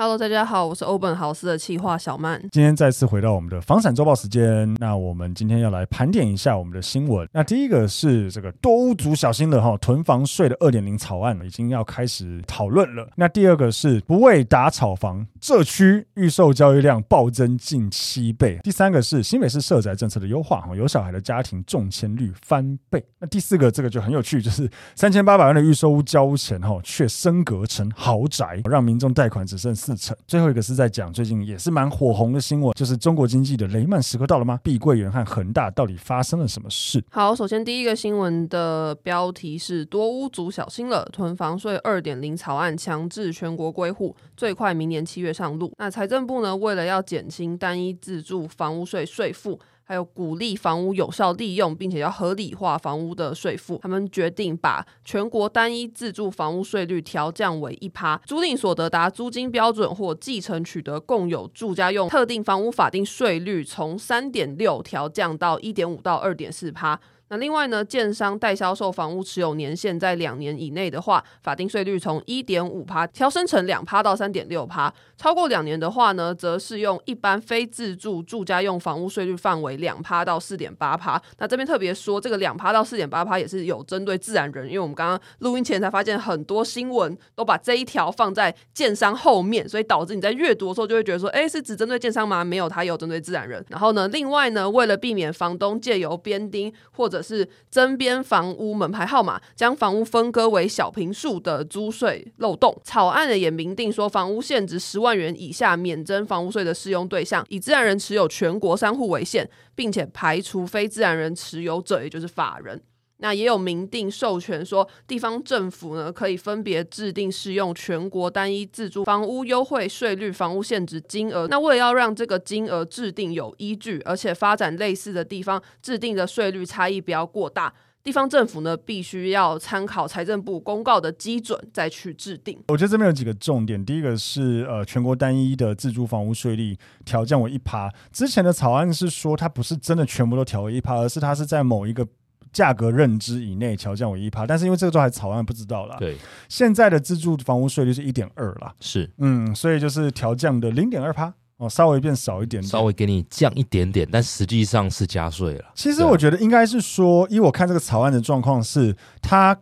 Hello，大家好，我是欧本豪斯的企划小曼。今天再次回到我们的房产周报时间，那我们今天要来盘点一下我们的新闻。那第一个是这个多屋族小心了哈，囤房税的二点零草案已经要开始讨论了。那第二个是不为打炒房，这区预售交易量暴增近七倍。第三个是新北市社宅政策的优化哈，有小孩的家庭中签率翻倍。那第四个这个就很有趣，就是三千八百万的预售屋交钱哈，却升格成豪宅，让民众贷款只剩四。最后一个是在讲最近也是蛮火红的新闻，就是中国经济的雷曼时刻到了吗？碧桂园和恒大到底发生了什么事？好，首先第一个新闻的标题是多屋族小心了，囤房税二点零草案强制全国归户，最快明年七月上路。那财政部呢，为了要减轻单一自住房屋税税负。还有鼓励房屋有效利用，并且要合理化房屋的税负。他们决定把全国单一自住房屋税率调降为一趴，租赁所得达租金标准或继承取得共有住家用特定房屋法定税率从三点六调降到一点五到二点四趴。那另外呢，建商代销售房屋持有年限在两年以内的话，法定税率从一点五趴调升成两趴到三点六趴；超过两年的话呢，则适用一般非自住住家用房屋税率范围两趴到四点八趴。那这边特别说，这个两趴到四点八趴也是有针对自然人，因为我们刚刚录音前才发现很多新闻都把这一条放在建商后面，所以导致你在阅读的时候就会觉得说，哎，是只针对建商吗？没有，它有针对自然人。然后呢，另外呢，为了避免房东借由编钉或者是增编房屋门牌号码，将房屋分割为小平数的租税漏洞。草案呢也明定说，房屋限值十万元以下免征房屋税的适用对象，以自然人持有全国商户为限，并且排除非自然人持有者，也就是法人。那也有明定授权说，地方政府呢可以分别制定适用全国单一自住房屋优惠税率房屋限值金额。那为了要让这个金额制定有依据，而且发展类似的地方制定的税率差异不要过大，地方政府呢必须要参考财政部公告的基准再去制定。我觉得这边有几个重点，第一个是呃全国单一的自住房屋税率调降为一趴。之前的草案是说它不是真的全部都调为一趴，而是它是在某一个。价格认知以内调降为一趴，但是因为这个都还草案不知道啦。对，现在的自住房屋税率是一点二啦。是，嗯，所以就是调降的零点二趴哦，稍微变少一点点，稍微给你降一点点，但实际上是加税了。其实我觉得应该是说，以我看这个草案的状况是它。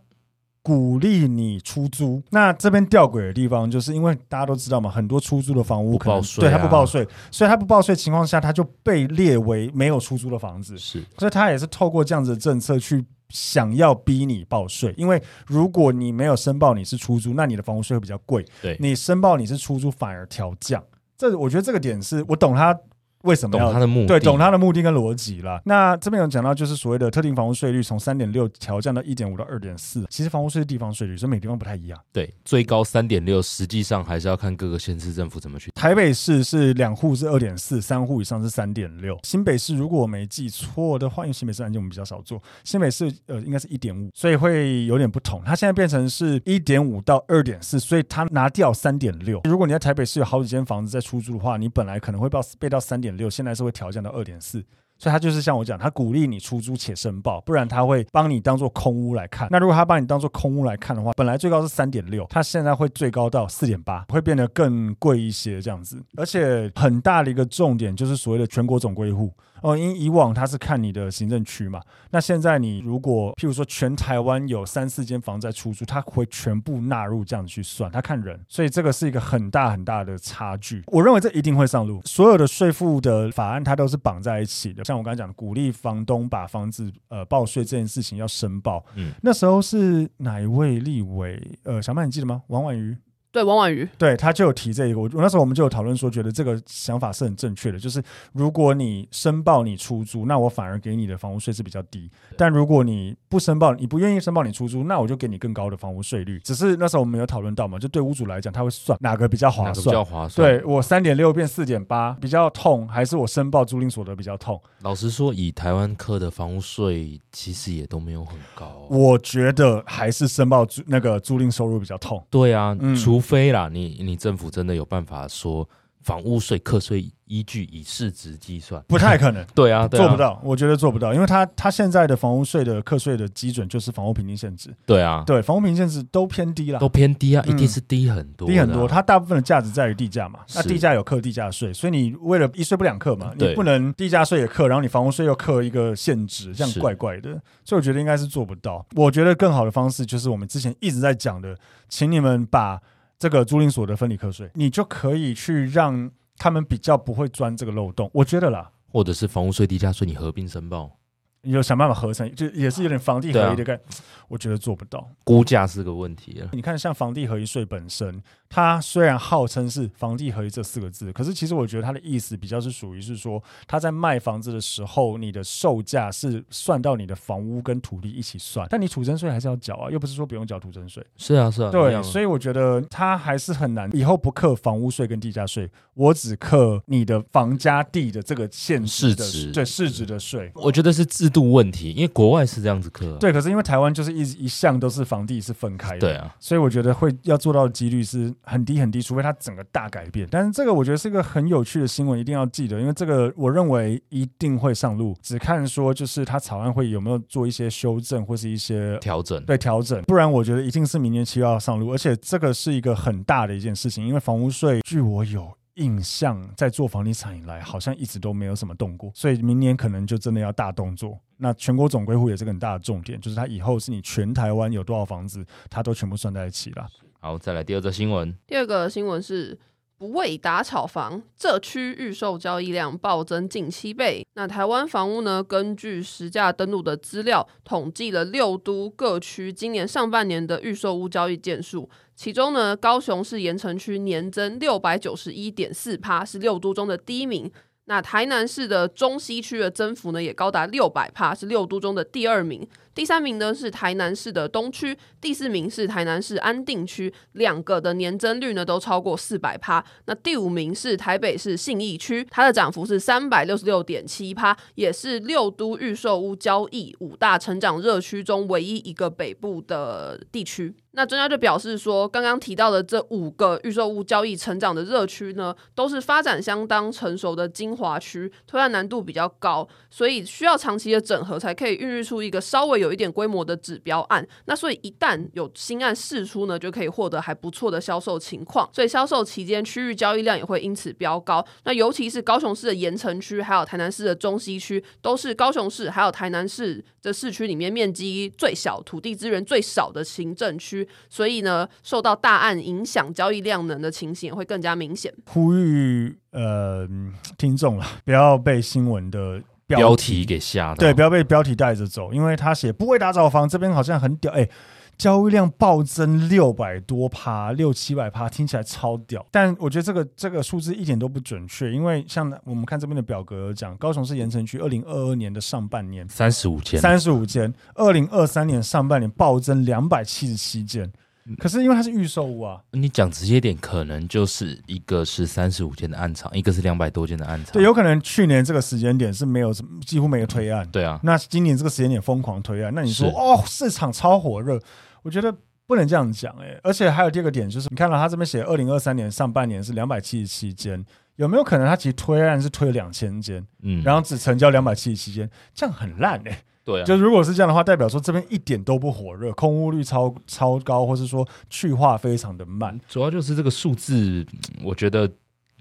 鼓励你出租，那这边吊诡的地方，就是因为大家都知道嘛，很多出租的房屋可能报税，对他不报税，所以他不报税情况下，他就被列为没有出租的房子。是，所以他也是透过这样子的政策去想要逼你报税，因为如果你没有申报你是出租，那你的房屋税会比较贵。对，你申报你是出租，反而调降。这我觉得这个点是我懂他。为什么要懂他的目的？对，懂他的目的跟逻辑了。那这边有讲到，就是所谓的特定房屋税率从三点六调降到一点五到二点四。其实房屋税是地方税率，所以每个地方不太一样。对，最高三点六，实际上还是要看各个县市政府怎么去。台北市是两户是二点四，三户以上是三点六。新北市如果我没记错的话，因为新北市案件我们比较少做，新北市呃应该是一点五，所以会有点不同。它现在变成是一点五到二点四，所以它拿掉三点六。如果你在台北市有好几间房子在出租的话，你本来可能会报备到三点点六，现在是会调。降到二点四，所以他就是像我讲，他鼓励你出租且申报，不然他会帮你当做空屋来看。那如果他把你当做空屋来看的话，本来最高是三点六，他现在会最高到四点八，会变得更贵一些这样子。而且很大的一个重点就是所谓的全国总归户。哦，因以往他是看你的行政区嘛，那现在你如果譬如说全台湾有三四间房在出租，他会全部纳入这样去算，他看人，所以这个是一个很大很大的差距。我认为这一定会上路，所有的税负的法案它都是绑在一起的。像我刚才讲的，鼓励房东把房子呃报税这件事情要申报。嗯，那时候是哪一位立委？呃，小曼你记得吗？王婉瑜。对，王婉瑜，对，他就有提这个，我那时候我们就有讨论说，觉得这个想法是很正确的，就是如果你申报你出租，那我反而给你的房屋税是比较低；但如果你不申报，你不愿意申报你出租，那我就给你更高的房屋税率。只是那时候我们有讨论到嘛，就对屋主来讲，他会算哪个比较划算，比较划算。对，我三点六变四点八比较痛，还是我申报租赁所得比较痛？老实说，以台湾课的房屋税，其实也都没有很高哦。我觉得还是申报租那个租赁收入比较痛。对啊，嗯，除非啦，你你政府真的有办法说房屋税课税依据以市值计算，不太可能。对啊，对啊，做不到，我觉得做不到，因为他他现在的房屋税的课税的基准就是房屋平均限值。对啊，对，房屋平均限值都偏低了，都偏低啊，一定是低很多，低很多。它大部分的价值在于地价嘛，那地价有课地价税，所以你为了一税不两课嘛，你不能地价税也课，然后你房屋税又课一个限值，这样怪怪的。所以我觉得应该是做不到。我觉得更好的方式就是我们之前一直在讲的，请你们把。这个租赁所得分离课税，你就可以去让他们比较不会钻这个漏洞，我觉得啦，或者是房屋税、地价税，你合并申报。你就想办法合成，就也是有点房地合一的概念，我觉得做不到，估价是个问题。你看，像房地合一税本身，它虽然号称是房地合一这四个字，可是其实我觉得它的意思比较是属于是说，他在卖房子的时候，你的售价是算到你的房屋跟土地一起算，但你土增税还是要缴啊，又不是说不用缴土增税。是啊，是啊，对，所以我觉得它还是很难。以后不课房屋税跟地价税，我只课你的房加地的这个现市值，对市值的税。我觉得是制度问题，因为国外是这样子课，对，可是因为台湾就是一一向都是房地是分开的，对啊，所以我觉得会要做到的几率是很低很低，除非它整个大改变。但是这个我觉得是一个很有趣的新闻，一定要记得，因为这个我认为一定会上路，只看说就是它草案会有没有做一些修正或是一些调整，对调整，不然我觉得一定是明年七月要上路，而且这个是一个很大的一件事情，因为房屋税据我有印象，在做房地产以来好像一直都没有什么动过，所以明年可能就真的要大动作。那全国总归户也是个很大的重点，就是它以后是你全台湾有多少房子，它都全部算在一起了。好，再来第二则新闻。第二个新闻是不为打炒房，这区预售交易量暴增近七倍。那台湾房屋呢，根据实价登录的资料，统计了六都各区今年上半年的预售屋交易件数，其中呢，高雄市盐城区年增六百九十一点四趴，是六都中的第一名。那台南市的中西区的增幅呢，也高达六百趴，是六都中的第二名。第三名呢是台南市的东区，第四名是台南市安定区，两个的年增率呢都超过四百趴。那第五名是台北市信义区，它的涨幅是三百六十六点七趴，也是六都预售屋交易五大成长热区中唯一一个北部的地区。那专家就表示说，刚刚提到的这五个预售屋交易成长的热区呢，都是发展相当成熟的精华区，推案难度比较高，所以需要长期的整合才可以孕育出一个稍微有。有一点规模的指标案，那所以一旦有新案释出呢，就可以获得还不错的销售情况，所以销售期间区域交易量也会因此飙高。那尤其是高雄市的盐埕区，还有台南市的中西区，都是高雄市还有台南市的市区里面面积最小、土地资源最少的行政区，所以呢，受到大案影响交易量能的情形也会更加明显。呼吁呃听众了，不要被新闻的。标题给吓到，对，不要被标题带着走，因为他写不会打扫房，这边好像很屌，哎，交易量暴增六百多趴，六七百趴，听起来超屌。但我觉得这个这个数字一点都不准确，因为像我们看这边的表格讲，高雄市盐城区二零二二年的上半年三十五间，三十五间，二零二三年上半年暴增两百七十七间。可是因为它是预售屋啊，你讲直接点，可能就是一个是三十五间的暗场，一个是两百多间的暗场。对，有可能去年这个时间点是没有什么，几乎没有推案。对啊，那今年这个时间点疯狂推案，那你说哦，市场超火热，我觉得不能这样讲哎、欸。而且还有第二个点就是，你看到他这边写二零二三年上半年是两百七十七间，有没有可能他其实推案是推了两千间，嗯，然后只成交两百七十七间，这样很烂哎、欸。对、啊，就如果是这样的话，代表说这边一点都不火热，空屋率超超高，或是说去化非常的慢。主要就是这个数字，我觉得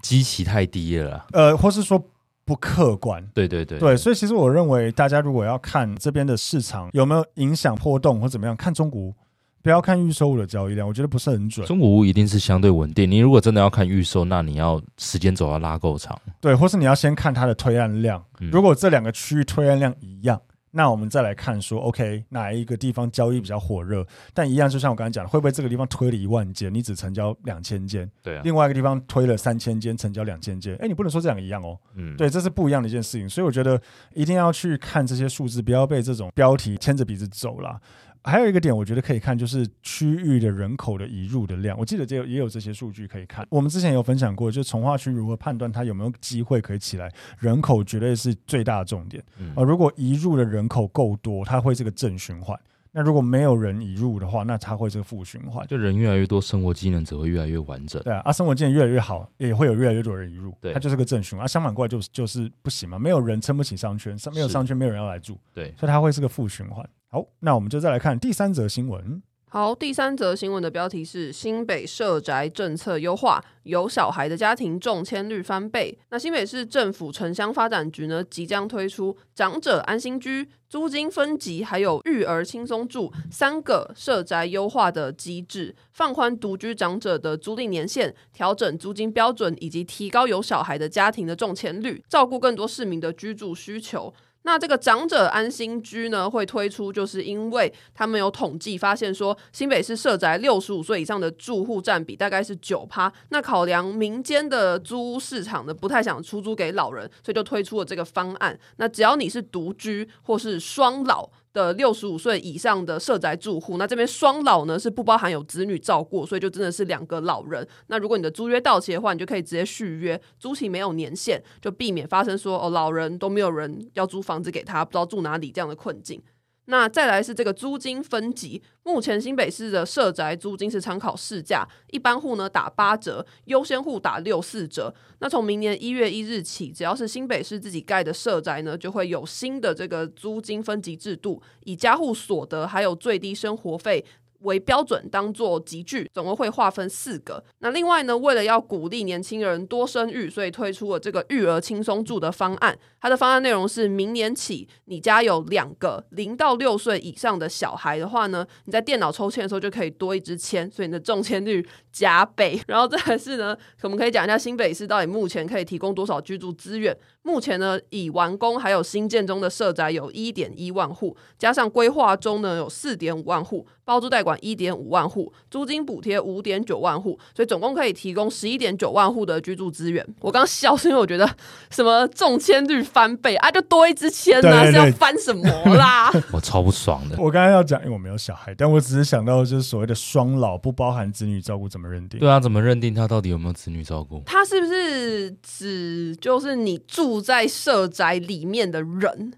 基期太低了。呃，或是说不客观。对对对对，所以其实我认为大家如果要看这边的市场有没有影响波动或怎么样，看中古屋。不要看预售物的交易量，我觉得不是很准。中古屋一定是相对稳定。你如果真的要看预售，那你要时间走要拉够长。对，或是你要先看它的推案量。嗯、如果这两个区域推案量一样，那我们再来看说，OK，哪一个地方交易比较火热？但一样，就像我刚才讲的，会不会这个地方推了一万件，你只成交两千件？对啊。另外一个地方推了三千件，成交两千件。哎，你不能说这两个一样哦。嗯。对，这是不一样的一件事情。所以我觉得一定要去看这些数字，不要被这种标题牵着鼻子走了。还有一个点，我觉得可以看，就是区域的人口的移入的量。我记得这也有这些数据可以看。我们之前有分享过，就从化区如何判断它有没有机会可以起来，人口绝对是最大的重点。嗯、而如果移入的人口够多，它会是个正循环；那如果没有人移入的话，那它会是个负循环。就人越来越多，生活机能只会越来越完整。对啊，啊，生活机能越来越好，也会有越来越多人移入。对，它就是个正循环。啊，相反过来就是就是不行嘛，没有人撑不起商圈，没有商圈，没有人要来住。对，所以它会是个负循环。好，那我们就再来看第三则新闻。好，第三则新闻的标题是新北社宅政策优化，有小孩的家庭中签率翻倍。那新北市政府城乡发展局呢，即将推出长者安心居、租金分级，还有育儿轻松住三个社宅优化的机制，放宽独居长者的租赁年限，调整租金标准，以及提高有小孩的家庭的中签率，照顾更多市民的居住需求。那这个长者安心居呢，会推出，就是因为他们有统计发现说，新北市社宅六十五岁以上的住户占比大概是九趴。那考量民间的租屋市场呢，不太想出租给老人，所以就推出了这个方案。那只要你是独居或是双老。呃六十五岁以上的社宅住户，那这边双老呢是不包含有子女照顾，所以就真的是两个老人。那如果你的租约到期的话，你就可以直接续约，租期没有年限，就避免发生说哦老人都没有人要租房子给他，不知道住哪里这样的困境。那再来是这个租金分级，目前新北市的社宅租金是参考市价，一般户呢打八折，优先户打六四折。那从明年一月一日起，只要是新北市自己盖的社宅呢，就会有新的这个租金分级制度，以家户所得还有最低生活费。为标准当做集聚，总共会划分四个。那另外呢，为了要鼓励年轻人多生育，所以推出了这个育儿轻松住的方案。它的方案内容是：明年起，你家有两个零到六岁以上的小孩的话呢，你在电脑抽签的时候就可以多一支签，所以你的中签率加倍。然后再来是呢，我们可以讲一下新北市到底目前可以提供多少居住资源。目前呢，已完工还有新建中的社宅有一点一万户，加上规划中呢有四点五万户，包租代管一点五万户，租金补贴五点九万户，所以总共可以提供十一点九万户的居住资源。我刚笑是因为我觉得什么中签率翻倍啊，就多一支签啊，是要翻什么啦？我超不爽的。我刚刚要讲，因为我没有小孩，但我只是想到就是所谓的双老不包含子女照顾怎么认定？对啊，怎么认定他到底有没有子女照顾？他是不是指就是你住在社宅里面的人，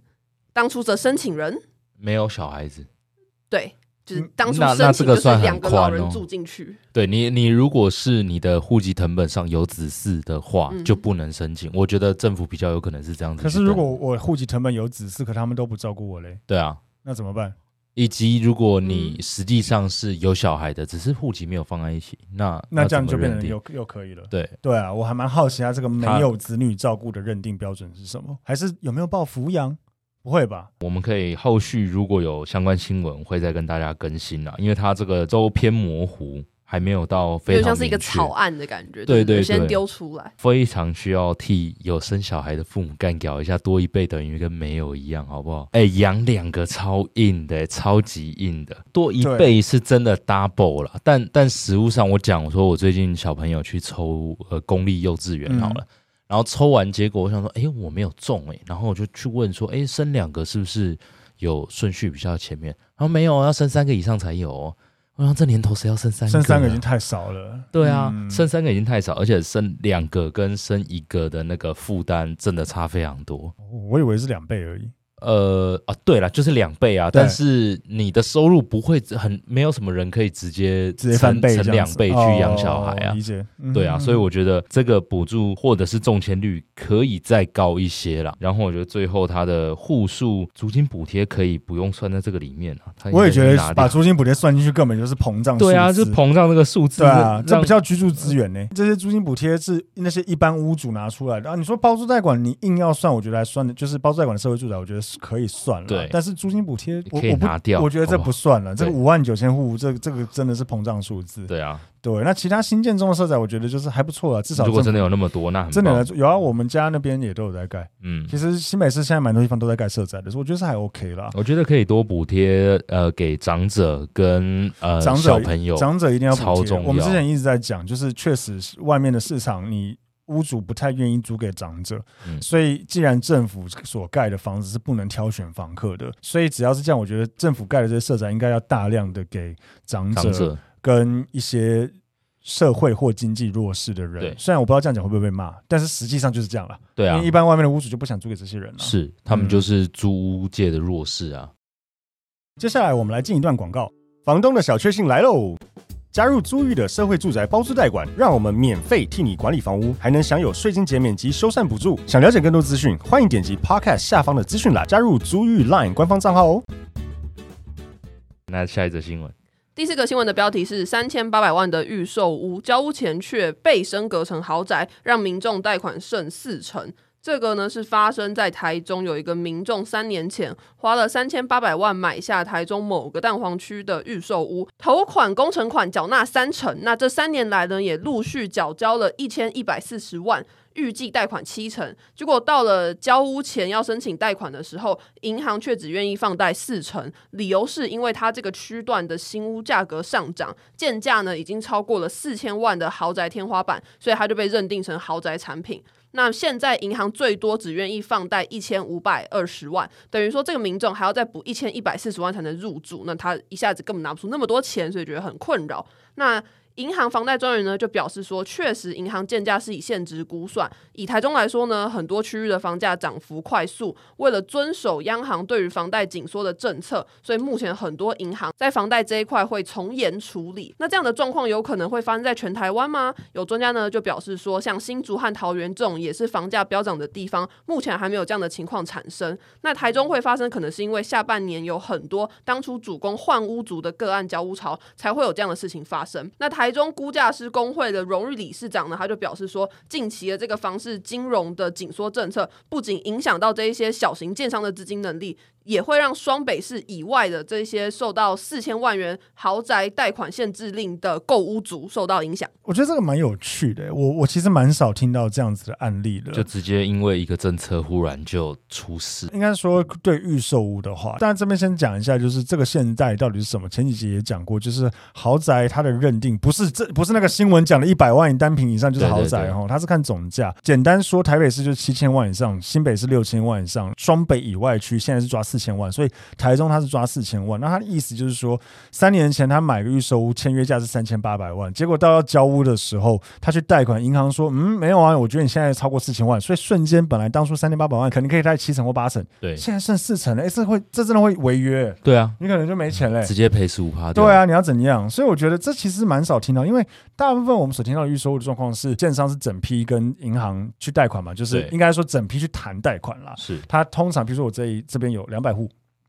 当初的申请人没有小孩子？对。就是当初申请就是两个老人住进去。对你，你如果是你的户籍成本上有子嗣的话，就不能申请。我觉得政府比较有可能是这样子。可是如果我户籍成本有子嗣，可他们都不照顾我嘞？对啊，那怎么办？以及如果你实际上是有小孩的，只是户籍没有放在一起，那那这样就变成又又可以了。对对啊，我还蛮好奇他这个没有子女照顾的认定标准是什么？还是有没有报抚养？不会吧？我们可以后续如果有相关新闻，会再跟大家更新啊。因为它这个都偏模糊，还没有到非常就像是一个草案的感觉。对对对，先丢出来，非常需要替有生小孩的父母干掉一下，多一倍等于跟没有一样，好不好？哎，养两个超硬的，超级硬的，多一倍是真的 double 了。但但实物上，我讲我说我最近小朋友去抽呃公立幼稚园好了。嗯然后抽完结果，我想说，哎，我没有中哎，然后我就去问说，哎，生两个是不是有顺序比较前面？然后没有，要生三个以上才有。我想这年头谁要生三个？生三个已经太少了。对啊，嗯、生三个已经太少，而且生两个跟生一个的那个负担真的差非常多。我以为是两倍而已。呃啊，对了，就是两倍啊，但是你的收入不会很，没有什么人可以直接直接翻倍成两倍去养小孩啊，哦、理解，嗯、对啊，所以我觉得这个补助或者是中签率可以再高一些啦。然后我觉得最后它的户数租金补贴可以不用算在这个里面啊。我也觉得把租金补贴算进去根本就是膨胀，对啊，就是膨胀这个数字，对啊，这不叫居住资源呢。这些租金补贴是那些一般屋主拿出来的啊。你说包租代管，你硬要算，我觉得还算的，就是包租代管的社会住宅，我觉得是可以算了。对，但是租金补贴可以拿掉，我觉得这不算了。好好这个五万九千户，这这个真的是膨胀数字。对啊，对。那其他新建中的社宅，我觉得就是还不错了，至少如果真的有那么多，那很真的有啊。我们家那边也都有在盖。嗯，其实新北市现在蛮多地方都在盖社宅的，我觉得是还 OK 啦。我觉得可以多补贴，呃，给长者跟呃长者小朋友，长者一定要超重要。我们之前一直在讲，就是确实外面的市场你。屋主不太愿意租给长者，嗯、所以既然政府所盖的房子是不能挑选房客的，所以只要是这样，我觉得政府盖的这些社宅应该要大量的给长者跟一些社会或经济弱势的人。虽然我不知道这样讲会不会被骂，但是实际上就是这样了。对啊，因为一般外面的屋主就不想租给这些人了，是他们就是租屋界的弱势啊。嗯、接下来我们来进一段广告，房东的小确幸来喽。加入租寓的社会住宅包租代管，让我们免费替你管理房屋，还能享有税金减免及修缮补助。想了解更多资讯，欢迎点击 Podcast 下方的资讯栏，加入租寓 Line 官方账号哦。那下一则新闻，第四个新闻的标题是三千八百万的预售屋交屋前却被升格成豪宅，让民众贷款剩四成。这个呢是发生在台中，有一个民众三年前花了三千八百万买下台中某个蛋黄区的预售屋，头款工程款缴纳三成，那这三年来呢也陆续缴交了一千一百四十万，预计贷款七成。结果到了交屋前要申请贷款的时候，银行却只愿意放贷四成，理由是因为它这个区段的新屋价格上涨，建价呢已经超过了四千万的豪宅天花板，所以它就被认定成豪宅产品。那现在银行最多只愿意放贷一千五百二十万，等于说这个民众还要再补一千一百四十万才能入住，那他一下子根本拿不出那么多钱，所以觉得很困扰。那银行房贷专员呢就表示说，确实银行建价是以现值估算。以台中来说呢，很多区域的房价涨幅快速，为了遵守央行对于房贷紧缩的政策，所以目前很多银行在房贷这一块会从严处理。那这样的状况有可能会发生在全台湾吗？有专家呢就表示说，像新竹和桃园这种也是房价飙涨的地方，目前还没有这样的情况产生。那台中会发生，可能是因为下半年有很多当初主攻换屋族的个案交屋潮，才会有这样的事情发生。那台。台中估价师工会的荣誉理事长呢，他就表示说，近期的这个房市金融的紧缩政策，不仅影响到这一些小型建商的资金能力。也会让双北市以外的这些受到四千万元豪宅贷款限制令的购屋族受到影响。我觉得这个蛮有趣的，我我其实蛮少听到这样子的案例的，就直接因为一个政策忽然就出事。应该说对预售屋的话，但这边先讲一下，就是这个现在到底是什么？前几集也讲过，就是豪宅它的认定不是这不是那个新闻讲的一百万单坪以上就是豪宅哈，它是看总价。简单说，台北市就七千万以上，新北市六千万以上，双北以外区现在是抓四千万，所以台中他是抓四千万。那他的意思就是说，三年前他买个预售屋，签约价是三千八百万，结果到要交屋的时候，他去贷款，银行说，嗯，没有啊，我觉得你现在超过四千万，所以瞬间本来当初三千八百万肯定可以贷七成或八成，对，现在剩四成了，哎，这会这真的会违约，对啊，你可能就没钱嘞，直接赔十五趴，对啊，你要怎样？所以我觉得这其实蛮少听到，因为大部分我们所听到的预售屋的状况是，建商是整批跟银行去贷款嘛，就是应该说整批去谈贷款啦，是。他通常比如说我这一这边有两百户。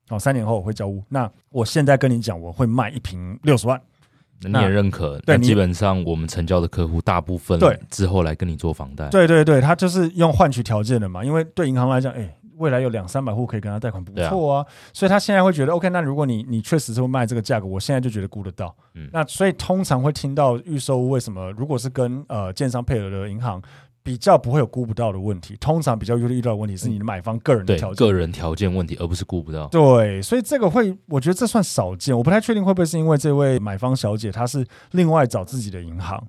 哦，三年后我会交屋。那我现在跟你讲，我会卖一平六十万，那你也认可？对，基本上我们成交的客户大部分对之后来跟你做房贷，对对对，他就是用换取条件的嘛。因为对银行来讲，哎，未来有两三百户可以跟他贷款，不错啊。所以他现在会觉得，OK，那如果你你确实是会卖这个价格，我现在就觉得估得到。嗯，那所以通常会听到预售屋为什么？如果是跟呃建商配合的银行。比较不会有估不到的问题，通常比较容易遇到的问题是你的买方个人的条件，个人条件问题，而不是估不到。对，所以这个会，我觉得这算少见，我不太确定会不会是因为这位买方小姐她是另外找自己的银行，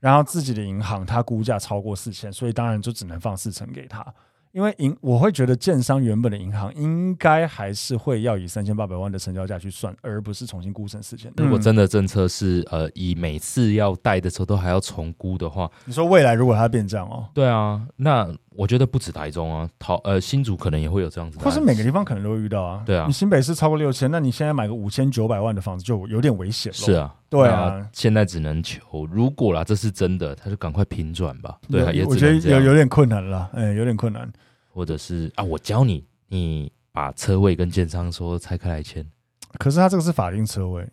然后自己的银行她估价超过四千，所以当然就只能放四成给她。因为银，我会觉得建商原本的银行应该还是会要以三千八百万的成交价去算，而不是重新估成四千。如果真的政策是呃以每次要贷的时候都还要重估的话，你说未来如果它变这样哦？对啊，那我觉得不止台中啊，桃呃新竹可能也会有这样子的，或是每个地方可能都会遇到啊。对啊，你新北市超过六千，那你现在买个五千九百万的房子就有点危险了。是啊，对啊，现在只能求，如果啦这是真的，他就赶快平转吧。对啊，也我觉得有有点困难了，哎，有点困难。或者是啊，我教你，你把车位跟建商说拆开来签。可是他这个是法定车位，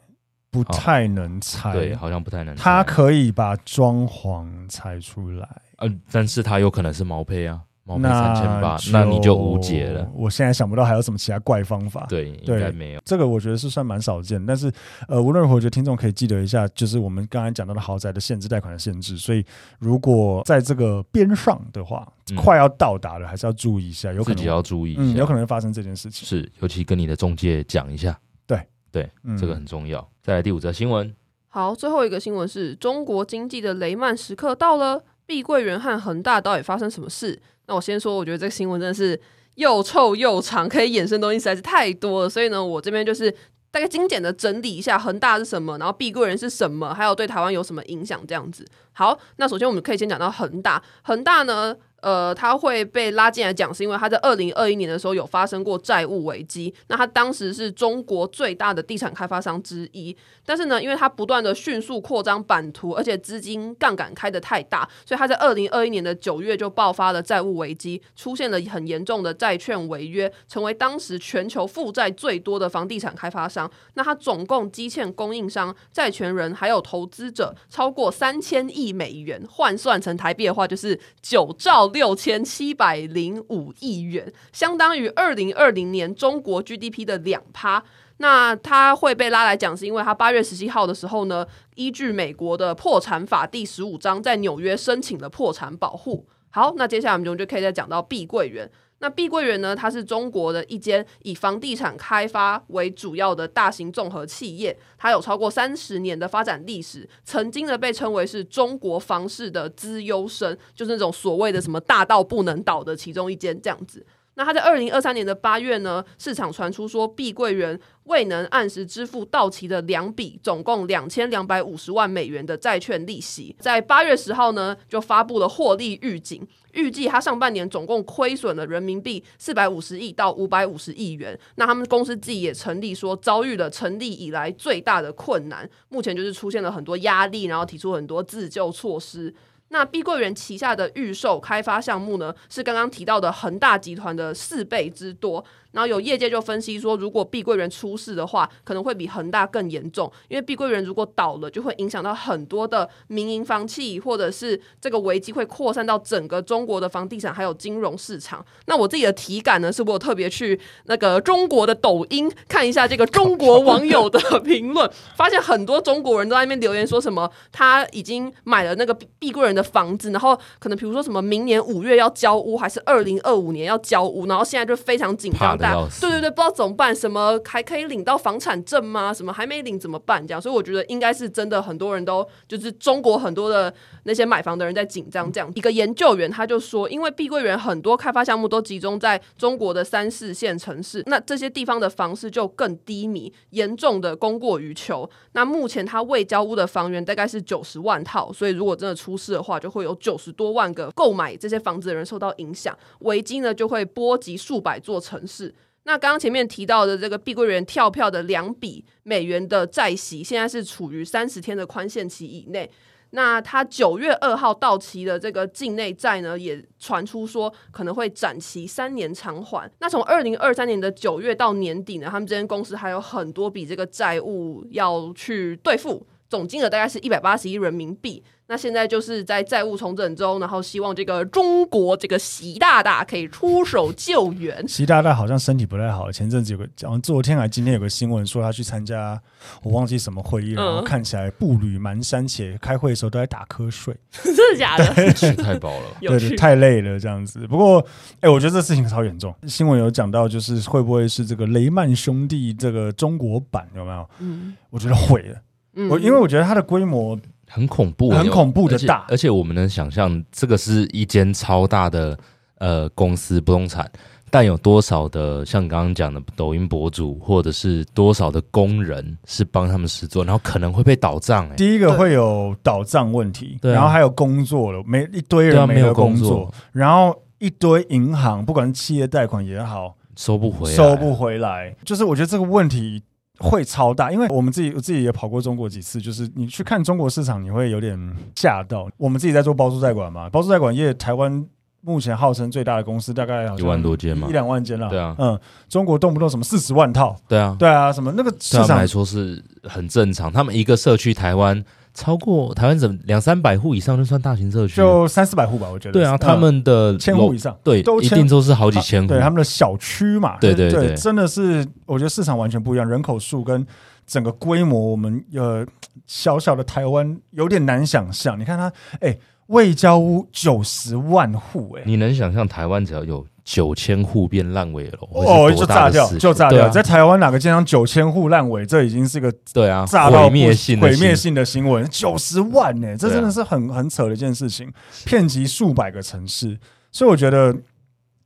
不太能拆。对，好像不太能拆。他可以把装潢拆出来。呃，但是它有可能是毛坯啊，毛坯三千八，那你就无解了。我现在想不到还有什么其他怪方法。对，应该没有。这个我觉得是算蛮少见，但是呃，无论如何，我觉得听众可以记得一下，就是我们刚才讲到的豪宅的限制、贷款的限制。所以如果在这个边上的话，嗯、快要到达了，还是要注意一下，有可能自己要注意一下，嗯，有可能会发生这件事情。是，尤其跟你的中介讲一下。对对，嗯、这个很重要。再来第五则新闻。好，最后一个新闻是中国经济的雷曼时刻到了。碧桂园和恒大到底发生什么事？那我先说，我觉得这个新闻真的是又臭又长，可以衍生东西实在是太多了。所以呢，我这边就是大概精简的整理一下恒大是什么，然后碧桂园是什么，还有对台湾有什么影响这样子。好，那首先我们可以先讲到恒大，恒大呢。呃，他会被拉进来讲，是因为他在二零二一年的时候有发生过债务危机。那他当时是中国最大的地产开发商之一，但是呢，因为他不断的迅速扩张版图，而且资金杠杆开得太大，所以他在二零二一年的九月就爆发了债务危机，出现了很严重的债券违约，成为当时全球负债最多的房地产开发商。那他总共积欠供应商、债权人还有投资者超过三千亿美元，换算成台币的话就是九兆。六千七百零五亿元，相当于二零二零年中国 GDP 的两趴。那他会被拉来讲，是因为他八月十七号的时候呢，依据美国的破产法第十五章，在纽约申请了破产保护。好，那接下来我们就可以再讲到碧桂园。那碧桂园呢？它是中国的一间以房地产开发为主要的大型综合企业，它有超过三十年的发展历史，曾经呢被称为是中国房市的资优生，就是那种所谓的什么大到不能倒的其中一间这样子。那他在二零二三年的八月呢，市场传出说碧桂园未能按时支付到期的两笔总共两千两百五十万美元的债券利息，在八月十号呢就发布了获利预警，预计他上半年总共亏损了人民币四百五十亿到五百五十亿元。那他们公司自己也成立说遭遇了成立以来最大的困难，目前就是出现了很多压力，然后提出很多自救措施。那碧桂园旗下的预售开发项目呢，是刚刚提到的恒大集团的四倍之多。然后有业界就分析说，如果碧桂园出事的话，可能会比恒大更严重，因为碧桂园如果倒了，就会影响到很多的民营房企，或者是这个危机会扩散到整个中国的房地产还有金融市场。那我自己的体感呢，是我特别去那个中国的抖音看一下这个中国网友的评论，发现很多中国人都在那边留言说什么，他已经买了那个碧桂园的房子，然后可能比如说什么明年五月要交屋，还是二零二五年要交屋，然后现在就非常紧张。对对对，不知道怎么办，什么还可以领到房产证吗？什么还没领怎么办？这样，所以我觉得应该是真的，很多人都就是中国很多的那些买房的人在紧张。这样，一个研究员他就说，因为碧桂园很多开发项目都集中在中国的三四线城市，那这些地方的房市就更低迷，严重的供过于求。那目前他未交屋的房源大概是九十万套，所以如果真的出事的话，就会有九十多万个购买这些房子的人受到影响，危机呢就会波及数百座城市。那刚刚前面提到的这个碧桂园跳票的两笔美元的债息，现在是处于三十天的宽限期以内。那它九月二号到期的这个境内债呢，也传出说可能会展期三年偿还。那从二零二三年的九月到年底呢，他们这间公司还有很多笔这个债务要去兑付，总金额大概是一百八十亿人民币。那现在就是在债务重整中，然后希望这个中国这个习大大可以出手救援。习大大好像身体不太好，前阵子有个，好像昨天还今天有个新闻说他去参加我忘记什么会议，然后看起来步履蹒跚，且开会的时候都在打瞌睡。真的假的？吃太饱了，对对，太累了这样子。不过，哎，我觉得这事情超严重。新闻有讲到，就是会不会是这个雷曼兄弟这个中国版有没有？嗯，我觉得毁了。嗯，我因为我觉得它的规模。很恐怖，很恐怖的大，而且，而且我们能想象，这个是一间超大的呃公司不动产，但有多少的像你刚刚讲的抖音博主，或者是多少的工人是帮他们实作，然后可能会被倒账。第一个会有倒账问题，然后还有工作了，没一堆人没有工作，然后一堆银行，不管是企业贷款也好，收不回，收不回来，就是我觉得这个问题会超大，因为我们自己我自己也跑过中国几次，就是你去看中国市场，你会有点吓到。我们自己在做包租代管嘛，包租代管业，台湾目前号称最大的公司大概一万多间嘛，一两万间了。对啊，嗯，中国动不动什么四十万套，对啊，对啊，什么那个市场来说是很正常，他们一个社区台湾。超过台湾怎么两三百户以上就算大型社区？就三四百户吧，我觉得。对啊，他们的千户以上，对，都一定都是好几千户。对他们的小区嘛，对对对，真的是我觉得市场完全不一样，人口数跟整个规模，我们呃小小的台湾有点难想象。你看它，哎，未交屋九十万户，哎，你能想象台湾只要有？九千户变烂尾楼哦，就炸掉，就炸掉。在台湾哪个建商九千户烂尾，这已经是个对啊，炸到毁灭性毁灭性的新闻。九十万呢，这真的是很很扯的一件事情，遍及数百个城市。所以我觉得，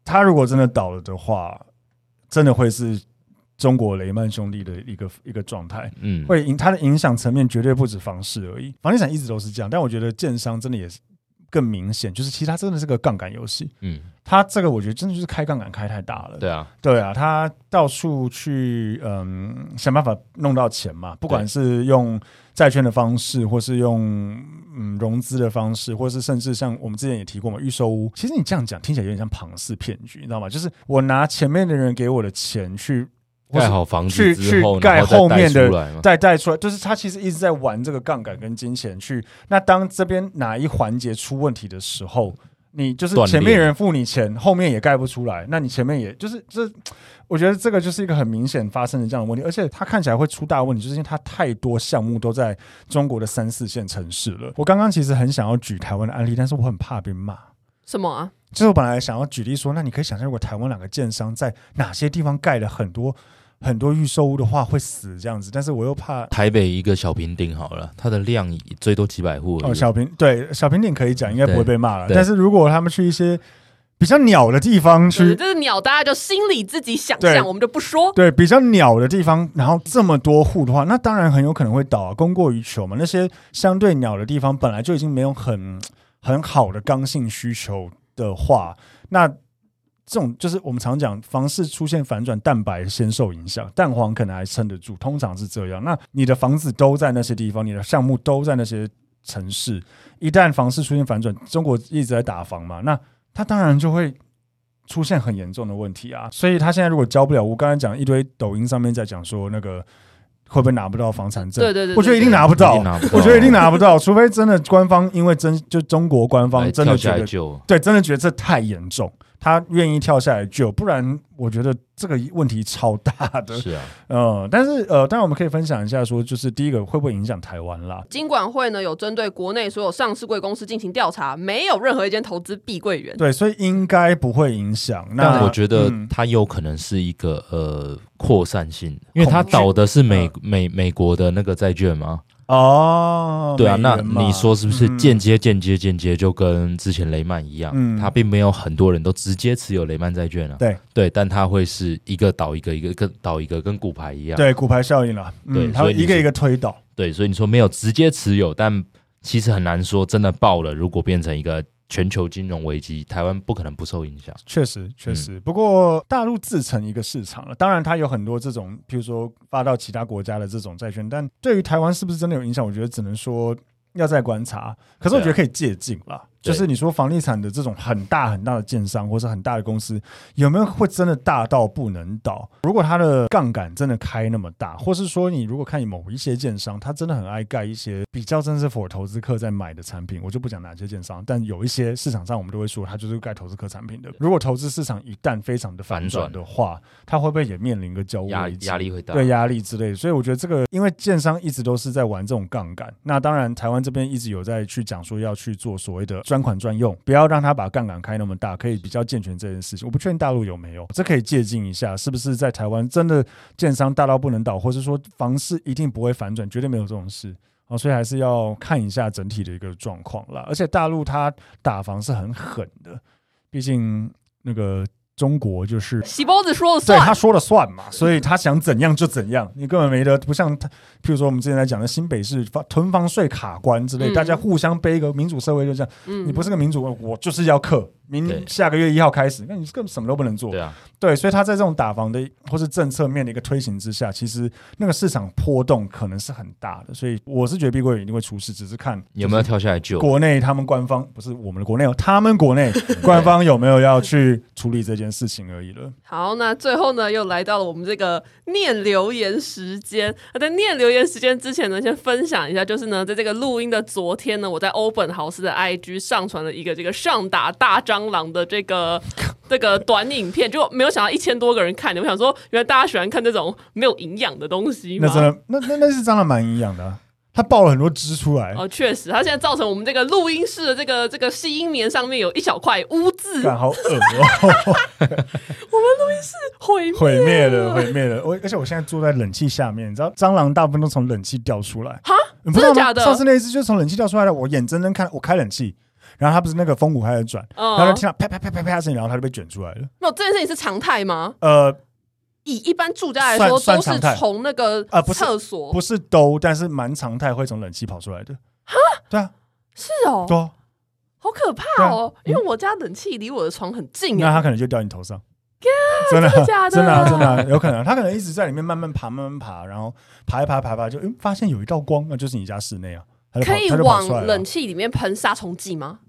他如果真的倒了的话，真的会是中国雷曼兄弟的一个一个状态。嗯，会影它的影响层面绝对不止房市而已，房地产一直都是这样。但我觉得建商真的也是。更明显，就是其实它真的是个杠杆游戏。嗯，它这个我觉得真的就是开杠杆开太大了。对啊，对啊，它到处去嗯想办法弄到钱嘛，不管是用债券的方式，或是用嗯融资的方式，或是甚至像我们之前也提过嘛，预售屋。其实你这样讲听起来有点像庞氏骗局，你知道吗？就是我拿前面的人给我的钱去。盖好房子之后，去盖后面的再带出来，就是他其实一直在玩这个杠杆跟金钱去。那当这边哪一环节出问题的时候，你就是前面人付你钱，后面也盖不出来，那你前面也就是这，我觉得这个就是一个很明显发生的这样的问题。而且它看起来会出大问题，就是因为它太多项目都在中国的三四线城市了。我刚刚其实很想要举台湾的案例，但是我很怕被骂。什么啊？就是我本来想要举例说，那你可以想象，如果台湾两个建商在哪些地方盖了很多。很多预售屋的话会死这样子，但是我又怕台北一个小平顶好了，它的量最多几百户哦。小平对小平顶可以讲，应该不会被骂了。但是如果他们去一些比较鸟的地方去，就是鸟大家就心里自己想象，我们就不说。对，比较鸟的地方，然后这么多户的话，那当然很有可能会倒啊，供过于求嘛。那些相对鸟的地方本来就已经没有很很好的刚性需求的话，那。这种就是我们常讲，房市出现反转，蛋白先受影响，蛋黄可能还撑得住，通常是这样。那你的房子都在那些地方，你的项目都在那些城市，一旦房市出现反转，中国一直在打房嘛，那它当然就会出现很严重的问题啊。所以他现在如果交不了，我刚才讲一堆抖音上面在讲说那个。会不会拿不到房产证？对对对，我觉得一定拿不到。我觉得一定拿不到，除非真的官方因为真就中国官方真的觉得对，真的觉得这太严重，他愿意跳下来救，不然我觉得这个问题超大的。是啊，嗯，但是呃，当然我们可以分享一下，说就是第一个会不会影响台湾啦？金管会呢有针对国内所有上市贵公司进行调查，没有任何一间投资碧桂园。对，所以应该不会影响。那我觉得它有可能是一个呃。扩散性，因为它倒的是美美美国的那个债券吗？哦，对啊，那你说是不是间接间接间接就跟之前雷曼一样？嗯，它并没有很多人都直接持有雷曼债券啊。对对，但它会是一个倒一个，一个跟倒一个，跟骨牌一样。对，骨牌效应了。对，它会一个一个推倒。对，所以你说没有直接持有，但其实很难说真的爆了，如果变成一个。全球金融危机，台湾不可能不受影响。确实，确实。嗯、不过，大陆自成一个市场了，当然它有很多这种，譬如说发到其他国家的这种债券，但对于台湾是不是真的有影响？我觉得只能说要再观察。可是我觉得可以借鉴了。就是你说房地产的这种很大很大的建商，或是很大的公司，有没有会真的大到不能倒？如果它的杠杆真的开那么大，或是说你如果看某一些建商，他真的很爱盖一些比较真是 for 投资客在买的产品，我就不讲哪些建商，但有一些市场上我们都会说，他就是盖投资客产品的。如果投资市场一旦非常的反转的话，它会不会也面临一个交压压力会大？对压力之类的。所以我觉得这个，因为建商一直都是在玩这种杠杆，那当然台湾这边一直有在去讲说要去做所谓的专款专用。不要让他把杠杆开那么大，可以比较健全这件事情。我不确定大陆有没有，这可以借鉴一下，是不是在台湾真的建商大到不能倒，或是说房市一定不会反转，绝对没有这种事啊。所以还是要看一下整体的一个状况啦。而且大陆他打房是很狠的，毕竟那个。中国就是喜包子说了算，对他说了算嘛，所以他想怎样就怎样，你根本没得，不像他，譬如说我们之前在讲的新北市囤房税卡关之类，大家互相背一个民主社会就这样，你不是个民主，我就是要克，明对下个月一号开始，那你根本什么都不能做。对啊，对，所以他在这种打房的或是政策面的一个推行之下，其实那个市场波动可能是很大的。所以我是觉得碧桂园一定会出事，只是看有没有跳下来救？国内他们官方不是我们的国内哦，他们国内官方有没有要去处理这件事情而已了。好，那最后呢，又来到了我们这个念留言时间。那在念留言时间之前呢，先分享一下，就是呢，在这个录音的昨天呢，我在欧本豪斯的 IG 上传了一个这个上打大蟑螂的这个这个短影片，就没有想到一千多个人看。我想说，原来大家喜欢看这种没有营养的东西？那真的，那那那是蟑螂蛮营养的、它爆了很多汁出来哦，确实，它现在造成我们这个录音室的这个这个吸音棉上面有一小块污渍，好恶哦！我们录音室毁毁灭了，毁灭了！我而且我现在坐在冷气下面，你知道蟑螂大部分都从冷气掉出来，哈，真的假的？上次那一次就从冷气掉出来了，我眼睁睁看，我开冷气，然后他不是那个风鼓开始转，嗯、然后就听到啪啪啪啪啪声，然后他就被卷出来了。那这件事情是常态吗？呃。以一般住家来说，都是从那个呃厕所、呃，不是都，但是蛮常态会从冷气跑出来的。哈，对啊，是哦，对，好可怕哦，啊、因为我家冷气离我的床很近，那它可能就掉你头上。真的假的？真的、啊、真的、啊、有可能，他可能一直在里面慢慢爬，慢慢爬，然后爬一爬，爬一爬，就嗯，发现有一道光，那就是你家室内啊。可以往冷气里面喷杀虫剂吗？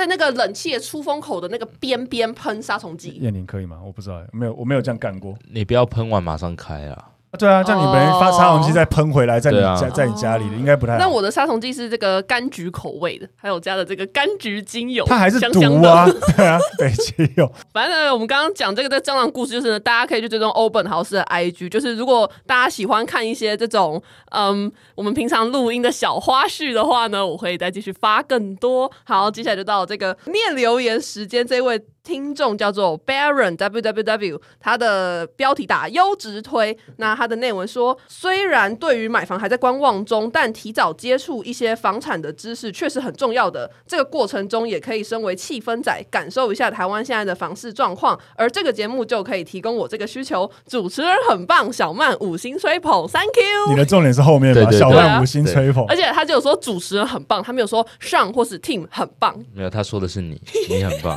在那个冷气的出风口的那个边边喷杀虫剂，燕玲可以吗？我不知道，没有，我没有这样干过。你不要喷完马上开啊！对啊，叫你本人发杀虫剂再喷回来，在你家在你家里的应该不太好。那我的杀虫剂是这个柑橘口味的，还有加的这个柑橘精油，它还是毒啊？对啊，北极有。反正呢，我们刚刚讲这个这蟑螂故事，就是呢，大家可以去追踪欧本豪斯的 IG，就是如果大家喜欢看一些这种嗯，我们平常录音的小花絮的话呢，我会再继续发更多。好，接下来就到这个念留言时间，这位。听众叫做 Baron www，他的标题打优质推，那他的内文说，虽然对于买房还在观望中，但提早接触一些房产的知识确实很重要的。这个过程中也可以身为气氛仔，感受一下台湾现在的房市状况。而这个节目就可以提供我这个需求。主持人很棒，小曼五星吹捧，Thank you。你的重点是后面吧？小曼五星吹捧，而且他就有说主持人很棒，他没有说 上或是 team 很棒，没有，他说的是你，你很棒。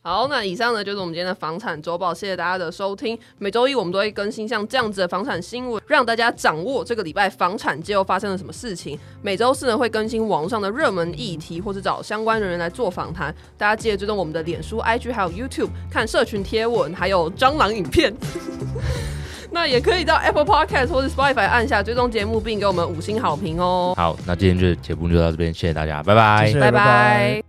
好，那以上呢就是我们今天的房产周报，谢谢大家的收听。每周一我们都会更新像这样子的房产新闻，让大家掌握这个礼拜房产界又发生了什么事情。每周四呢会更新网络上的热门议题，或是找相关人员来做访谈。大家记得追踪我们的脸书、IG 还有 YouTube，看社群贴文，还有蟑螂影片。那也可以到 Apple Podcast 或是 Spotify 按下追踪节目，并给我们五星好评哦。好，那今天就节目就到这边，谢谢大家，拜拜，谢谢，拜拜。拜拜。